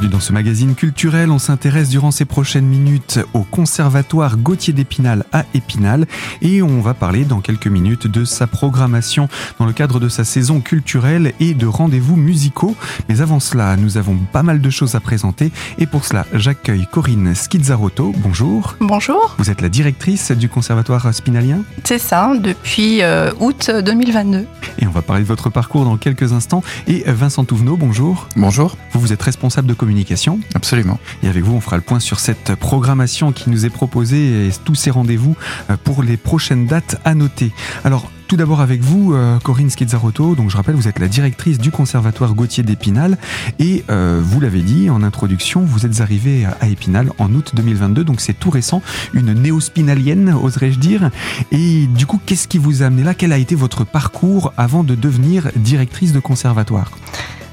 Bienvenue dans ce magazine culturel. On s'intéresse durant ces prochaines minutes au conservatoire Gauthier d'Épinal à Épinal et on va parler dans quelques minutes de sa programmation dans le cadre de sa saison culturelle et de rendez-vous musicaux. Mais avant cela, nous avons pas mal de choses à présenter et pour cela, j'accueille Corinne Schizzarotto. Bonjour. Bonjour. Vous êtes la directrice du conservatoire spinalien C'est ça, depuis euh, août 2022. Et on va parler de votre parcours dans quelques instants. Et Vincent Touvenot, bonjour. Bonjour. Vous, vous êtes responsable de communication. Absolument. Et avec vous, on fera le point sur cette programmation qui nous est proposée et tous ces rendez-vous euh, pour les prochaines dates à noter. Alors, tout d'abord avec vous, euh, Corinne Schizzarotto. Donc, je rappelle, vous êtes la directrice du Conservatoire Gauthier d'Épinal. Et euh, vous l'avez dit en introduction, vous êtes arrivée à Épinal en août 2022. Donc, c'est tout récent. Une néo-spinalienne, oserais-je dire. Et du coup, qu'est-ce qui vous a amené là? Quel a été votre parcours avant de devenir directrice de conservatoire?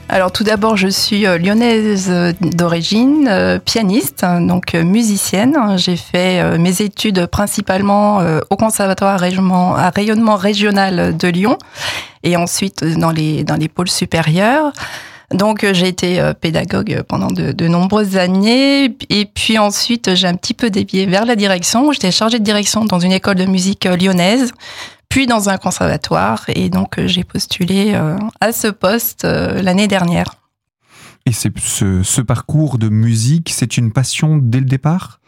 Alors tout d'abord, je suis euh, lyonnaise d'origine, euh, pianiste, donc euh, musicienne. J'ai fait mes études principalement au conservatoire à rayonnement régional de Lyon et ensuite dans les dans les pôles supérieurs. Donc j'ai été pédagogue pendant de, de, nombreuses années et puis ensuite j'ai un petit peu dévié vers la direction. J'étais chargée de direction dans une école de musique lyonnaise puis dans un conservatoire. Et donc, euh, j'ai postulé euh, à ce poste euh, l'année dernière. Et c'est ce, ce, parcours de musique, c'est une passion dès le départ?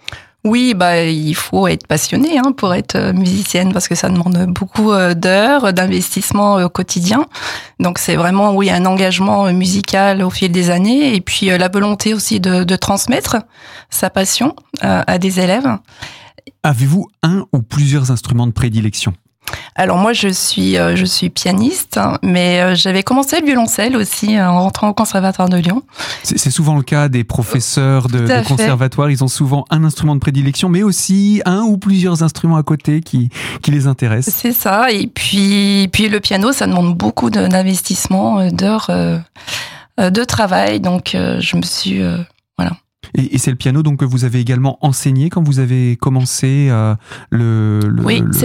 Oui, bah, il faut être passionné hein, pour être musicienne parce que ça demande beaucoup d'heures, d'investissement au quotidien. Donc c'est vraiment oui un engagement musical au fil des années et puis la volonté aussi de, de transmettre sa passion à des élèves. Avez-vous un ou plusieurs instruments de prédilection? Alors moi je suis euh, je suis pianiste, mais euh, j'avais commencé le violoncelle aussi euh, en rentrant au conservatoire de Lyon. C'est souvent le cas des professeurs de, de conservatoire, ils ont souvent un instrument de prédilection, mais aussi un ou plusieurs instruments à côté qui qui les intéressent. C'est ça, et puis puis le piano, ça demande beaucoup d'investissement, d'heures de travail, donc je me suis voilà. Et, c'est le piano donc que vous avez également enseigné quand vous avez commencé euh, le,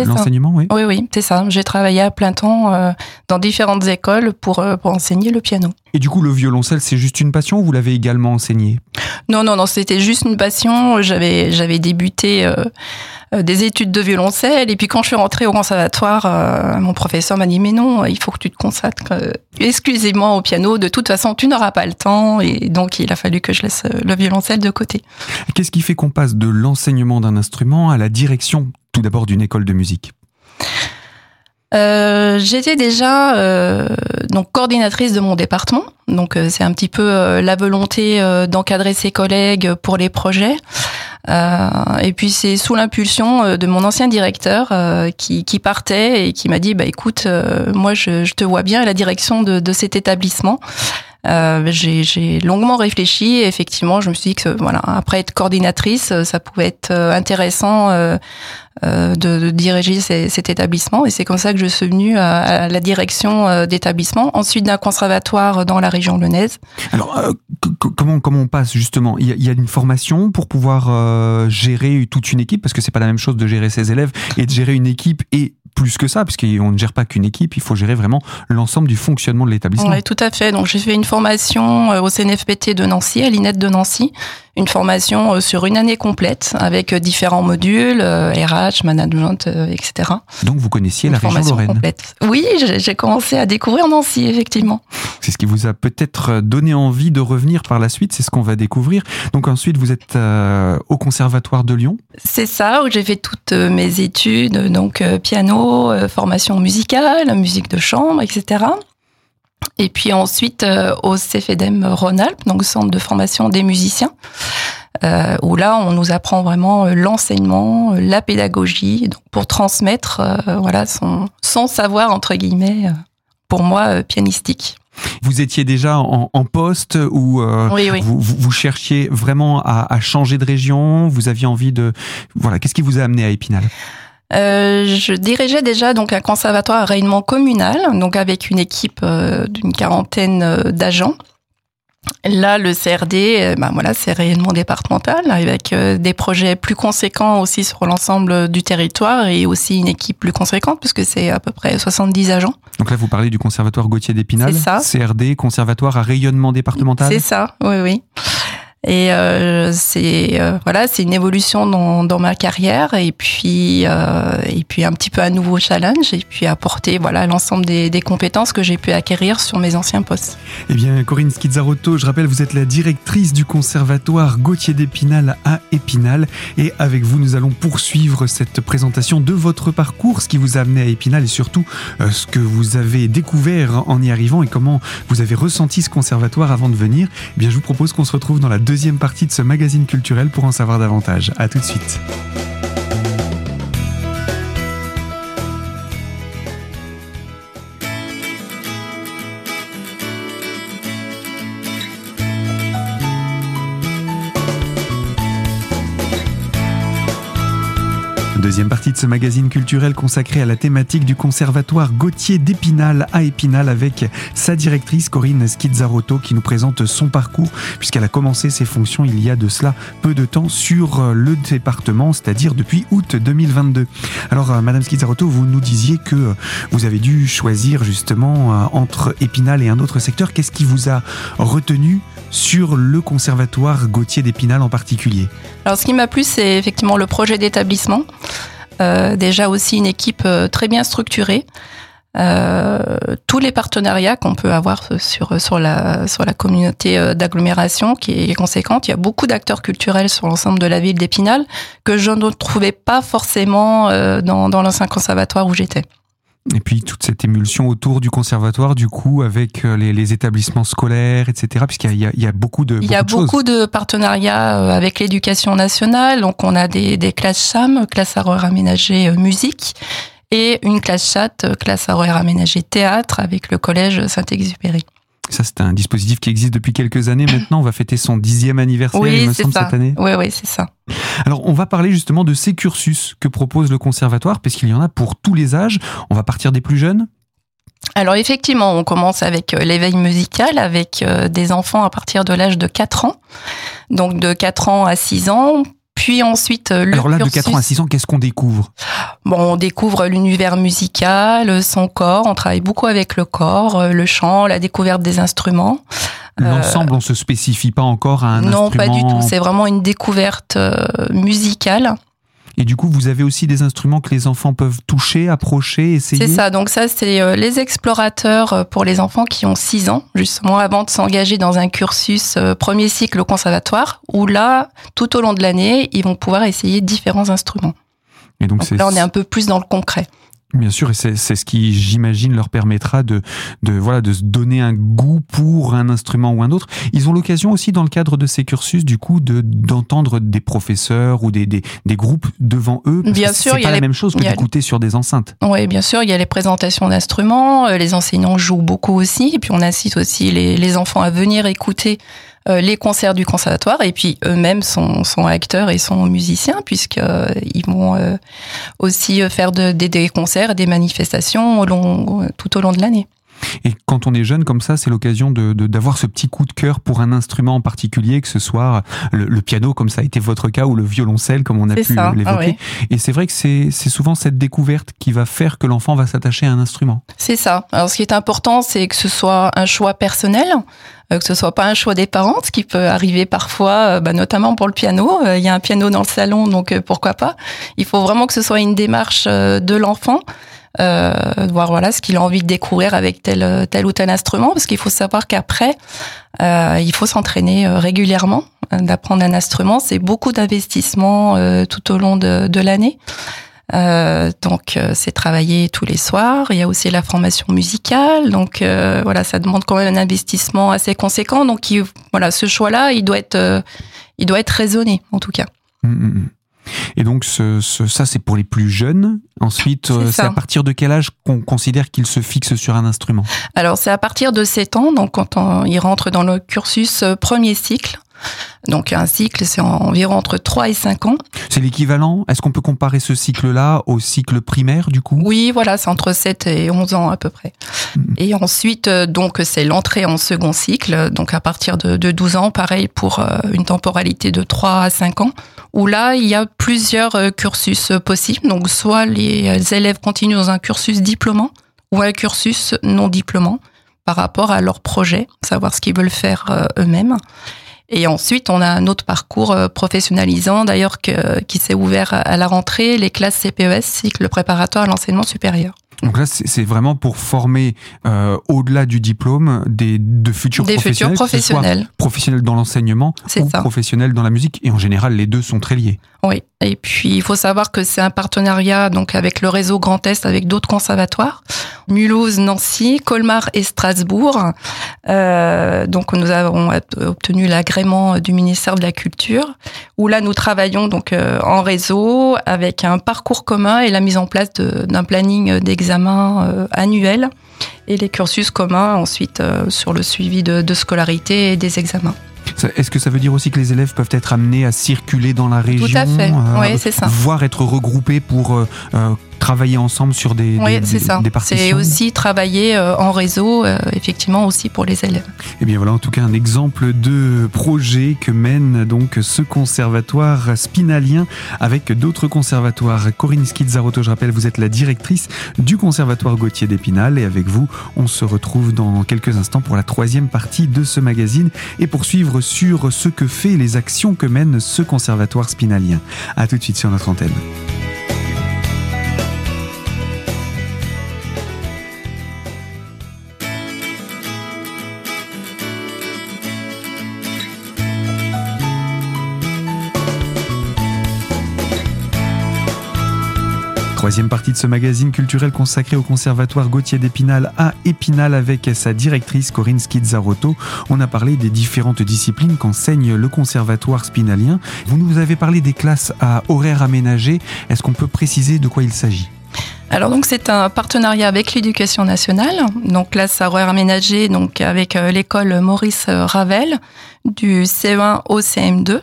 l'enseignement oui, oui, oui, c'est ça. J'ai travaillé à plein temps euh, dans différentes écoles pour, euh, pour enseigner le piano. Et du coup, le violoncelle, c'est juste une passion ou vous l'avez également enseigné Non, non, non, c'était juste une passion. J'avais, j'avais débuté des études de violoncelle et puis quand je suis rentrée au conservatoire, mon professeur m'a dit mais non, il faut que tu te consacres exclusivement au piano. De toute façon, tu n'auras pas le temps et donc il a fallu que je laisse le violoncelle de côté. Qu'est-ce qui fait qu'on passe de l'enseignement d'un instrument à la direction tout d'abord d'une école de musique? Euh, J'étais déjà euh, donc coordinatrice de mon département, donc euh, c'est un petit peu la volonté d'encadrer ses collègues pour les projets. et puis c'est sous l'impulsion de mon ancien directeur qui, qui, partait et qui m'a dit bah écoute moi je, je, te vois bien à la direction de, de cet établissement euh, j'ai longuement réfléchi et effectivement, je me suis dit que voilà, après être coordinatrice, ça pouvait être euh, intéressant euh, euh, de, de, diriger cet établissement. Et c'est comme ça que je suis venue à, la direction d'établissement, ensuite d'un conservatoire dans la région lyonnaise. Alors, comment comment on passe justement? Il y, a, il y, a, une formation pour pouvoir gérer toute une équipe? Parce que c'est pas la même chose de gérer ses élèves et de gérer une équipe et plus que ça, puisqu'on ne gère pas qu'une équipe, il faut gérer vraiment l'ensemble du fonctionnement de l'établissement. Oui, tout à fait. Donc j'ai fait une formation euh, au CNFPT de Nancy, à l'INET de Nancy, une formation euh, sur une année complète avec euh, différents modules, RH, management, etc. Donc vous connaissiez la région Lorraine complète. Oui, j'ai commencé à découvrir Nancy, effectivement. C'est ce qui vous a peut-être donné envie de revenir par la suite, c'est ce qu'on va découvrir. Donc ensuite, vous êtes au Conservatoire de Lyon C'est ça, où j'ai fait toutes mes études, donc piano, formation musicale, musique de chambre, etc. Et puis ensuite euh, au CFEDEM Rhône-Alpes, donc centre de formation des musiciens, euh, où là on nous apprend vraiment euh, l'enseignement, la pédagogie, donc pour transmettre voilà son, son savoir entre guillemets, pour moi pianistique. Vous étiez déjà en, en poste ou Vous, vous, cherchiez vraiment à, à, changer de région? Vous aviez envie de voilà Qu'est-ce qui vous a amené à Épinal? Euh, je dirigeais déjà donc un conservatoire à rayonnement communal, donc avec une équipe euh, d'une quarantaine euh, d'agents. Là, le CRD, ben voilà, c'est rayonnement départemental avec des projets plus conséquents aussi sur l'ensemble du territoire et aussi une équipe plus conséquente puisque c'est à peu près 70 agents. Donc là, vous parlez du conservatoire Gauthier d'Épinal. C'est ça. CRD, conservatoire à rayonnement départemental. C'est ça, oui, oui. Et euh, c'est euh, voilà, c'est une évolution dans, dans ma carrière et puis euh, et puis un petit peu un nouveau challenge et puis apporter voilà l'ensemble des, des compétences que j'ai pu acquérir sur mes anciens postes. Eh bien, Corinne Schizzarotto, je rappelle, vous êtes la directrice du conservatoire Gauthier d'Épinal à Épinal et avec vous, nous allons poursuivre cette présentation de votre parcours, ce qui vous a amené à Épinal et surtout ce que vous avez découvert en y arrivant et comment vous avez ressenti ce conservatoire avant de venir. Eh bien, je vous propose qu'on se retrouve dans la deuxième deuxième partie de ce magazine culturel pour en savoir davantage. A tout de suite. Deuxième partie de ce magazine culturel consacré à la thématique du conservatoire Gauthier d'Épinal à Épinal avec sa directrice Corinne Schizzarotto qui nous présente son parcours puisqu'elle a commencé ses fonctions il y a de cela peu de temps sur le département, c'est-à-dire depuis août 2022. Alors euh, Madame Schizzarotto, vous nous disiez que vous avez dû choisir justement euh, entre Épinal et un autre secteur. Qu'est-ce qui vous a retenu sur le conservatoire Gauthier d'Épinal en particulier Alors ce qui m'a plu, c'est effectivement le projet d'établissement. Euh, déjà aussi une équipe euh, très bien structurée. Euh, tous les partenariats qu'on peut avoir sur sur la sur la communauté d'agglomération qui est conséquente. Il y a beaucoup d'acteurs culturels sur l'ensemble de la ville d'Épinal que je ne trouvais pas forcément dans, dans l'ancien conservatoire où j'étais. Et puis toute cette émulsion autour du conservatoire, du coup, avec euh, les, les établissements scolaires, etc. Puisqu'il y, y, a beaucoup de Il y a beaucoup de partenariats euh, avec l'éducation nationale. Donc on a des, des classes SAM, classe à horaire aménagée euh, musique, et une classe chat, classe à horaire aménagée théâtre, avec le collège Saint-Exupéry. Ça, c'est un dispositif qui existe depuis quelques années maintenant. On va fêter son dixième anniversaire, oui, il me semble, ça. cette année. Oui, oui, c'est ça. Alors, on va parler justement de ces cursus que propose le conservatoire, parce qu'il y en a pour tous les âges. On va partir des plus jeunes alors effectivement, on commence avec euh, l'éveil musical avec euh, des enfants à partir de l'âge de 4 ans. Donc de 4 ans à 6 ans, puis ensuite, euh, le Alors là, cursus... de 4 ans à 6 ans, qu'est-ce qu'on découvre? Bon, on découvre l'univers musical, son corps. On travaille beaucoup avec le corps, euh, le chant, la découverte des instruments. L'ensemble, euh... on se spécifie pas encore à un non, instrument pas du tout. C'est vraiment une découverte euh, musicale. Et du coup, vous avez aussi des instruments que les enfants peuvent toucher, approcher, essayer C'est ça. Donc ça, c'est euh, les explorateurs euh, pour les enfants qui ont 6 ans, justement, avant de s'engager dans un cursus euh, premier cycle au conservatoire, où là, tout au long de l'année, ils vont pouvoir essayer différents instruments. Et donc, donc là, on est un peu plus dans le concret. Bien sûr, et c'est ce qui, j'imagine, leur permettra de, de, voilà, de se donner un goût pour un instrument ou un autre. Ils ont l'occasion aussi, dans le cadre de ces cursus, du coup, de d'entendre des professeurs ou des, des, des, groupes devant eux. Parce bien que sûr, c'est pas la les, même chose que d'écouter sur des enceintes. Oui, bien sûr, il y a les présentations d'instruments. Les enseignants jouent beaucoup aussi, et puis on incite aussi les, les enfants à venir écouter les concerts du conservatoire et puis eux-mêmes sont, sont, acteurs et sont musiciens puisque euh, ils vont euh, aussi faire de, des, des, concerts des manifestations tout au long de l'année. Et quand on est jeune comme ça, c'est l'occasion de d'avoir ce petit coup de cœur pour un instrument en particulier, que ce soit le, le, piano, comme ça a été votre cas, ou le violoncelle, comme on a pu l'évoquer. Ah. Et c'est vrai que c'est souvent cette découverte qui va faire que l'enfant va s'attacher à un instrument. C'est ça. Alors ce qui est important, c'est que ce soit un choix personnel, euh, que ce soit pas un choix des parents, ce qui peut arriver parfois, bah, notamment pour le piano. Il y a un piano dans le salon, donc pourquoi pas. Il faut vraiment que ce soit une démarche de l'enfant. Euh, voir voilà ce qu'il a envie de découvrir avec tel tel ou tel instrument parce qu'il faut savoir qu'après euh, il faut s'entraîner régulièrement d'apprendre un instrument c'est beaucoup d'investissement euh, tout au long de, de l'année euh, donc c'est travailler tous les soirs. Il y a aussi la formation musicale, donc euh, voilà, ça demande quand même un investissement assez conséquent. Donc il, voilà, ce choix-là, il doit être, il doit être raisonné en tout cas. Mmh. Et donc ce, ce, ça, c'est pour les plus jeunes. Ensuite, c'est à partir de quel âge qu'on considère qu'ils se fixent sur un instrument? Alors, c'est à partir de 7 ans, donc quand on, ils rentrent dans le cursus premier cycle. Donc un cycle, c'est environ entre 3 et 5 ans. C'est l'équivalent Est-ce qu'on peut comparer ce cycle-là au cycle primaire, du coup? Oui, voilà, c'est entre 7 et 11 ans à peu près. Mmh. Et ensuite, donc c'est l'entrée en second cycle, donc à partir de, de 12 ans, pareil pour une temporalité de 3 à 5 ans, où là, il y a plusieurs cursus possibles. Donc soit les élèves continuent dans un cursus diplômant ou un cursus non diplômant par rapport à leur projet, savoir ce qu'ils veulent faire eux-mêmes. Et ensuite, on a un autre parcours professionnalisant, d'ailleurs, qui s'est ouvert à la rentrée, les classes CPES, cycle préparatoire à l'enseignement supérieur. Donc là, c'est vraiment pour former euh, au-delà du diplôme des de futurs des professionnels, futurs professionnels, professionnels dans l'enseignement ou ça. professionnels dans la musique. Et en général, les deux sont très liés. Oui. Et puis, il faut savoir que c'est un partenariat donc avec le réseau Grand Est, avec d'autres conservatoires, Mulhouse, Nancy, Colmar et Strasbourg. Euh, donc, nous avons obtenu l'agrément du ministère de la Culture, où là, nous travaillons donc euh, en réseau avec un parcours commun et la mise en place d'un planning d'examen euh, annuel et les cursus communs ensuite euh, sur le suivi de, de scolarité et des examens. Est-ce que ça veut dire aussi que les élèves peuvent être amenés à circuler dans la région Tout à fait, euh, oui, c'est ça. Voire être regroupés pour euh, travailler ensemble sur des, oui, des, c'est ça. C'est aussi travailler en réseau, effectivement aussi pour les élèves. Et eh bien voilà en tout cas un exemple de projet que mène donc ce conservatoire spinalien avec d'autres conservatoires. Corinne Skizzaroto, je rappelle, vous êtes la directrice du conservatoire Gauthier d'Épinal et avec vous, on se retrouve dans quelques instants pour la troisième partie de ce magazine et poursuivre sur ce que fait les actions que mène ce conservatoire spinalien. A tout de suite sur notre antenne. Troisième partie de ce magazine culturel consacré au conservatoire Gauthier d'Épinal à Épinal avec sa directrice Corinne Skizzaroto. On a parlé des différentes disciplines qu'enseigne le conservatoire spinalien. Vous nous avez parlé des classes à horaires aménagés. Est-ce qu'on peut préciser de quoi il s'agit? Alors donc c'est un partenariat avec l'éducation nationale, donc classe à horaires aménagé donc avec euh, l'école Maurice Ravel du CE1 au CM2.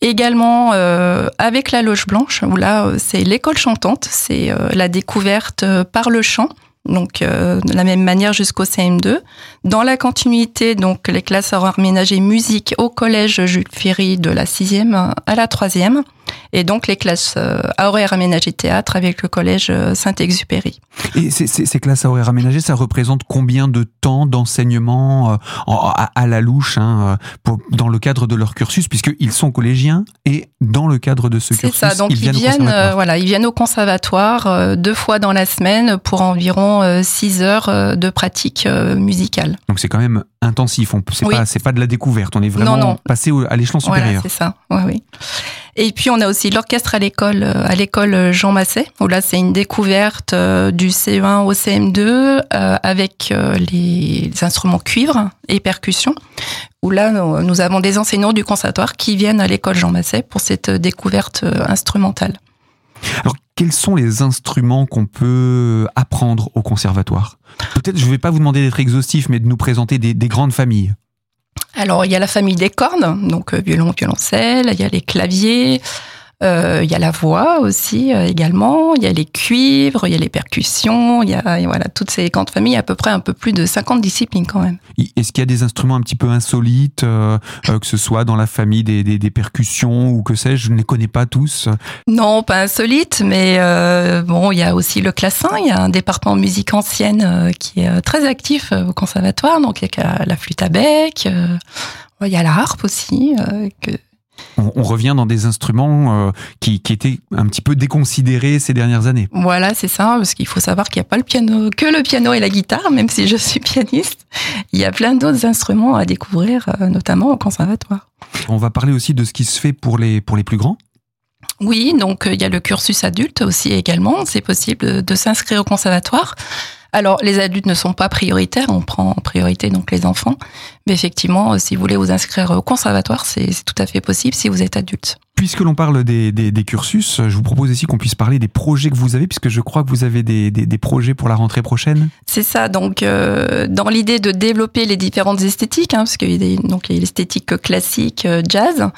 Également euh, avec la loge blanche, où là euh, c'est l'école chantante, c'est euh, la découverte par le chant donc de la même manière jusqu'au CM2. Dans la continuité, donc les classes horaires ménagées musique au collège Jules Ferry de la sixième à la troisième et donc les classes euh, à horaires aménagées théâtre avec le collège euh, Saint-Exupéry. Et ces, classes à horaires aménagées, ça représente combien de temps d'enseignement euh, à, la louche hein, dans le cadre de leur cursus, puisqu'ils sont collégiens et dans le cadre de ce cursus, ça, donc ils viennent, voilà, ils viennent au conservatoire deux fois dans la semaine pour environ six heures de pratique musicale. Donc c'est quand même intensif. C'est pas, c'est pas de la découverte. On est vraiment passé à l'échelon supérieur. Voilà, c'est ça. Oui, oui. Et puis on a aussi l'orchestre à l'école, euh, à l'école Jean Masset, où là c'est une découverte euh, du CE1 au CM2 euh, avec les instruments cuivre et percussion. Où là nous avons des enseignants du conservatoire qui viennent à l'école Jean Masset pour cette découverte instrumentale. Alors quels sont les instruments qu'on peut apprendre au conservatoire? Peut-être je ne vais pas vous demander d'être exhaustif, mais de nous présenter des, des grandes familles. Alors, il y a la famille des cordes, donc euh, violon, violoncelle, il y a les claviers, il y a la voix aussi euh, également, il y a les cuivres, il y a les percussions, il y a voilà toutes ces grandes familles, à peu près un peu plus de 50 disciplines quand même. Est-ce qu'il y a des instruments un petit peu insolites, que ce soit dans la famille des, des, percussions ou que sais-je, je ne les connais pas tous. Non, pas insolites, mais bon, il y a aussi le classin, il y a un département de musique ancienne qui est très actif au conservatoire, donc il y a la flûte à bec, il y a la harpe aussi, que on, revient dans des instruments euh, qui, étaient un petit peu déconsidérés ces dernières années. Voilà, c'est ça, parce qu'il faut savoir qu'il n'y a pas le piano, que le piano et la guitare, même si je suis pianiste. Il y a plein d'autres instruments à découvrir, euh, notamment au conservatoire. On va parler aussi de ce qui se fait pour les, pour les plus grands. Oui, donc euh, il y a le cursus adulte aussi également. C'est possible de s'inscrire au conservatoire. Alors, les adultes ne sont pas prioritaires, on prend en priorité donc les enfants. Mais effectivement, si vous voulez vous inscrire au conservatoire, c'est tout à fait possible si vous êtes adulte. Puisque l'on parle des, cursus, je vous propose aussi qu'on puisse parler des projets que vous avez, puisque je crois que vous avez des, projets pour la rentrée prochaine. C'est ça, donc euh, dans l'idée de développer les différentes esthétiques, hein, parce qu'il y a donc l'esthétique classique, euh, jazz.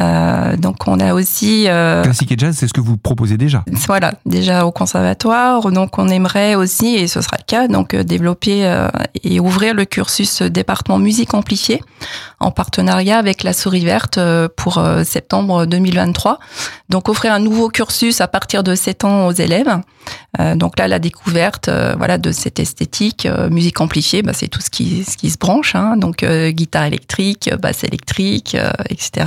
Euh, donc on a aussi classique et jazz, c'est ce que vous proposez déjà. Voilà, déjà au conservatoire. Donc on aimerait aussi, et ce sera le cas, donc développer et ouvrir le cursus département musique amplifiée en partenariat avec la Souris Verte pour septembre 2023. Donc offrir un nouveau cursus à partir de 7 ans aux élèves. Euh, donc là, la découverte, euh, voilà, de cette esthétique, euh, musique amplifiée, bah, c'est tout ce qui, ce qui se branche. Hein, donc guitare électrique, basse électrique, etc.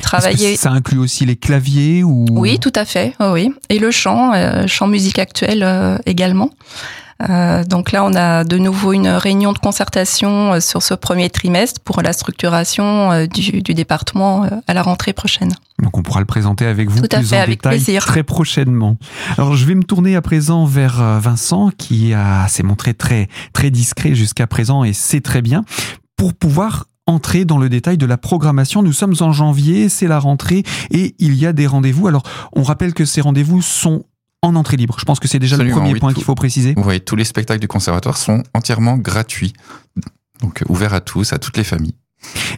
Travailler. ça inclut aussi les claviers ou? Oui, tout à fait. oui, et le chant, chant musique actuelle également. Euh, donc là, on a de nouveau une réunion de concertation euh, sur ce premier trimestre pour la structuration euh, du, du département à la rentrée prochaine. Donc on pourra le présenter avec vous plus en détail très prochainement. Alors je vais me tourner à présent vers Vincent qui s'est montré très très discret jusqu'à présent et c'est très bien pour pouvoir entrer dans le détail de la programmation. Nous sommes en janvier, c'est la rentrée et il y a des rendez-vous. Alors on rappelle que ces rendez-vous sont en entrée libre. Je pense que c'est déjà le premier point qu'il faut préciser. Oui, tous les spectacles du conservatoire sont entièrement gratuits, donc ouverts à tous, à toutes les familles.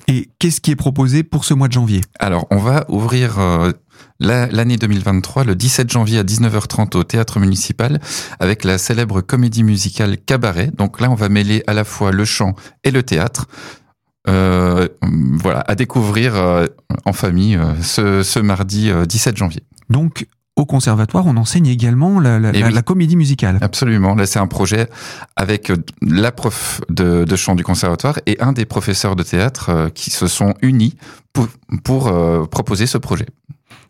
Et qu'est-ce qui est proposé pour ce mois de janvier? Alors, on va ouvrir euh, l'année 2023 le 17 janvier à 19h30 au théâtre municipal avec la célèbre comédie musicale Cabaret. Donc là, on va mêler à la fois le chant et le théâtre. Euh, voilà, à découvrir euh, en famille ce, ce mardi 17 janvier. Donc, au conservatoire, on enseigne également la, comédie musicale. Absolument. Là, c'est un projet avec euh, la prof de, chant du conservatoire et un des professeurs de théâtre euh, qui se sont unis pour, euh, proposer ce projet.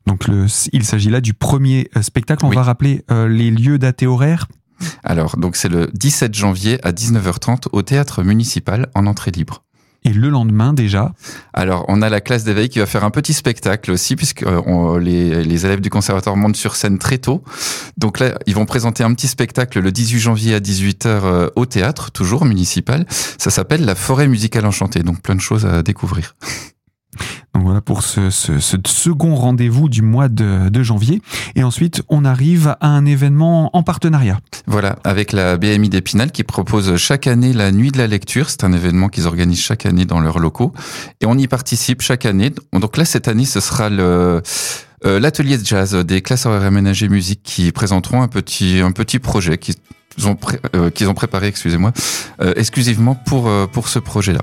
Donc, il s'agit là du premier spectacle. On va rappeler les lieux, dates et horaires. Alors, donc c'est le 17 janvier à 19h30 au théâtre municipal en entrée libre. Et le lendemain déjà Alors, on a la classe d'éveil qui va faire un petit spectacle aussi, puisque euh, les, les, élèves du conservatoire montent sur scène très tôt. Donc là, ils vont présenter un petit spectacle le 18 janvier à 18h euh, au théâtre, toujours municipal. Ça s'appelle La forêt musicale enchantée, donc plein de choses à découvrir. Donc voilà pour ce, second rendez-vous du mois de, janvier. Et ensuite, on arrive à un événement en partenariat. Voilà, avec la BMI d'Épinal qui propose chaque année la Nuit de la lecture. C'est un événement qu'ils organisent chaque année dans leurs locaux. Et on y participe chaque année. Donc là, cette année, ce sera. Euh, l'atelier de jazz des classes horaires aménagées musique qui présenteront un petit un petit projet qu'ils ont euh, préparé excusez-moi euh, exclusivement pour pour ce projet là.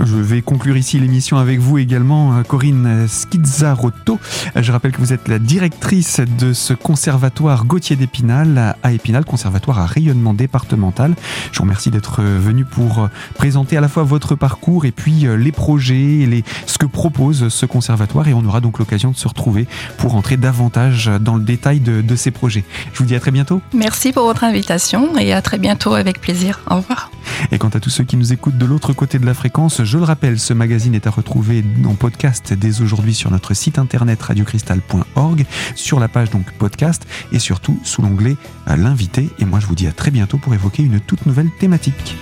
Je vais conclure ici l'émission avec vous également, euh, Corinne Schizzarotto. Je rappelle que vous êtes la directrice de ce conservatoire Gauthier d'Épinal à Épinal, conservatoire à rayonnement départemental. Je vous remercie d'être venu pour euh, présenter à la fois votre parcours et puis euh, les projets, les, ce que propose ce conservatoire et on aura donc l'occasion de se retrouver pour entrer davantage dans le détail de, de ces projets. Je vous dis à très bientôt. Merci pour votre invitation et à très bientôt avec plaisir. Au revoir. Et quant à tous ceux qui nous écoutent de l'autre côté de la fréquence, je le rappelle, ce magazine est à retrouver en podcast dès aujourd'hui sur notre site internet radiocristal.org, sur la page donc podcast et surtout sous l'onglet l'invité. Et moi je vous dis à très bientôt pour évoquer une toute nouvelle thématique.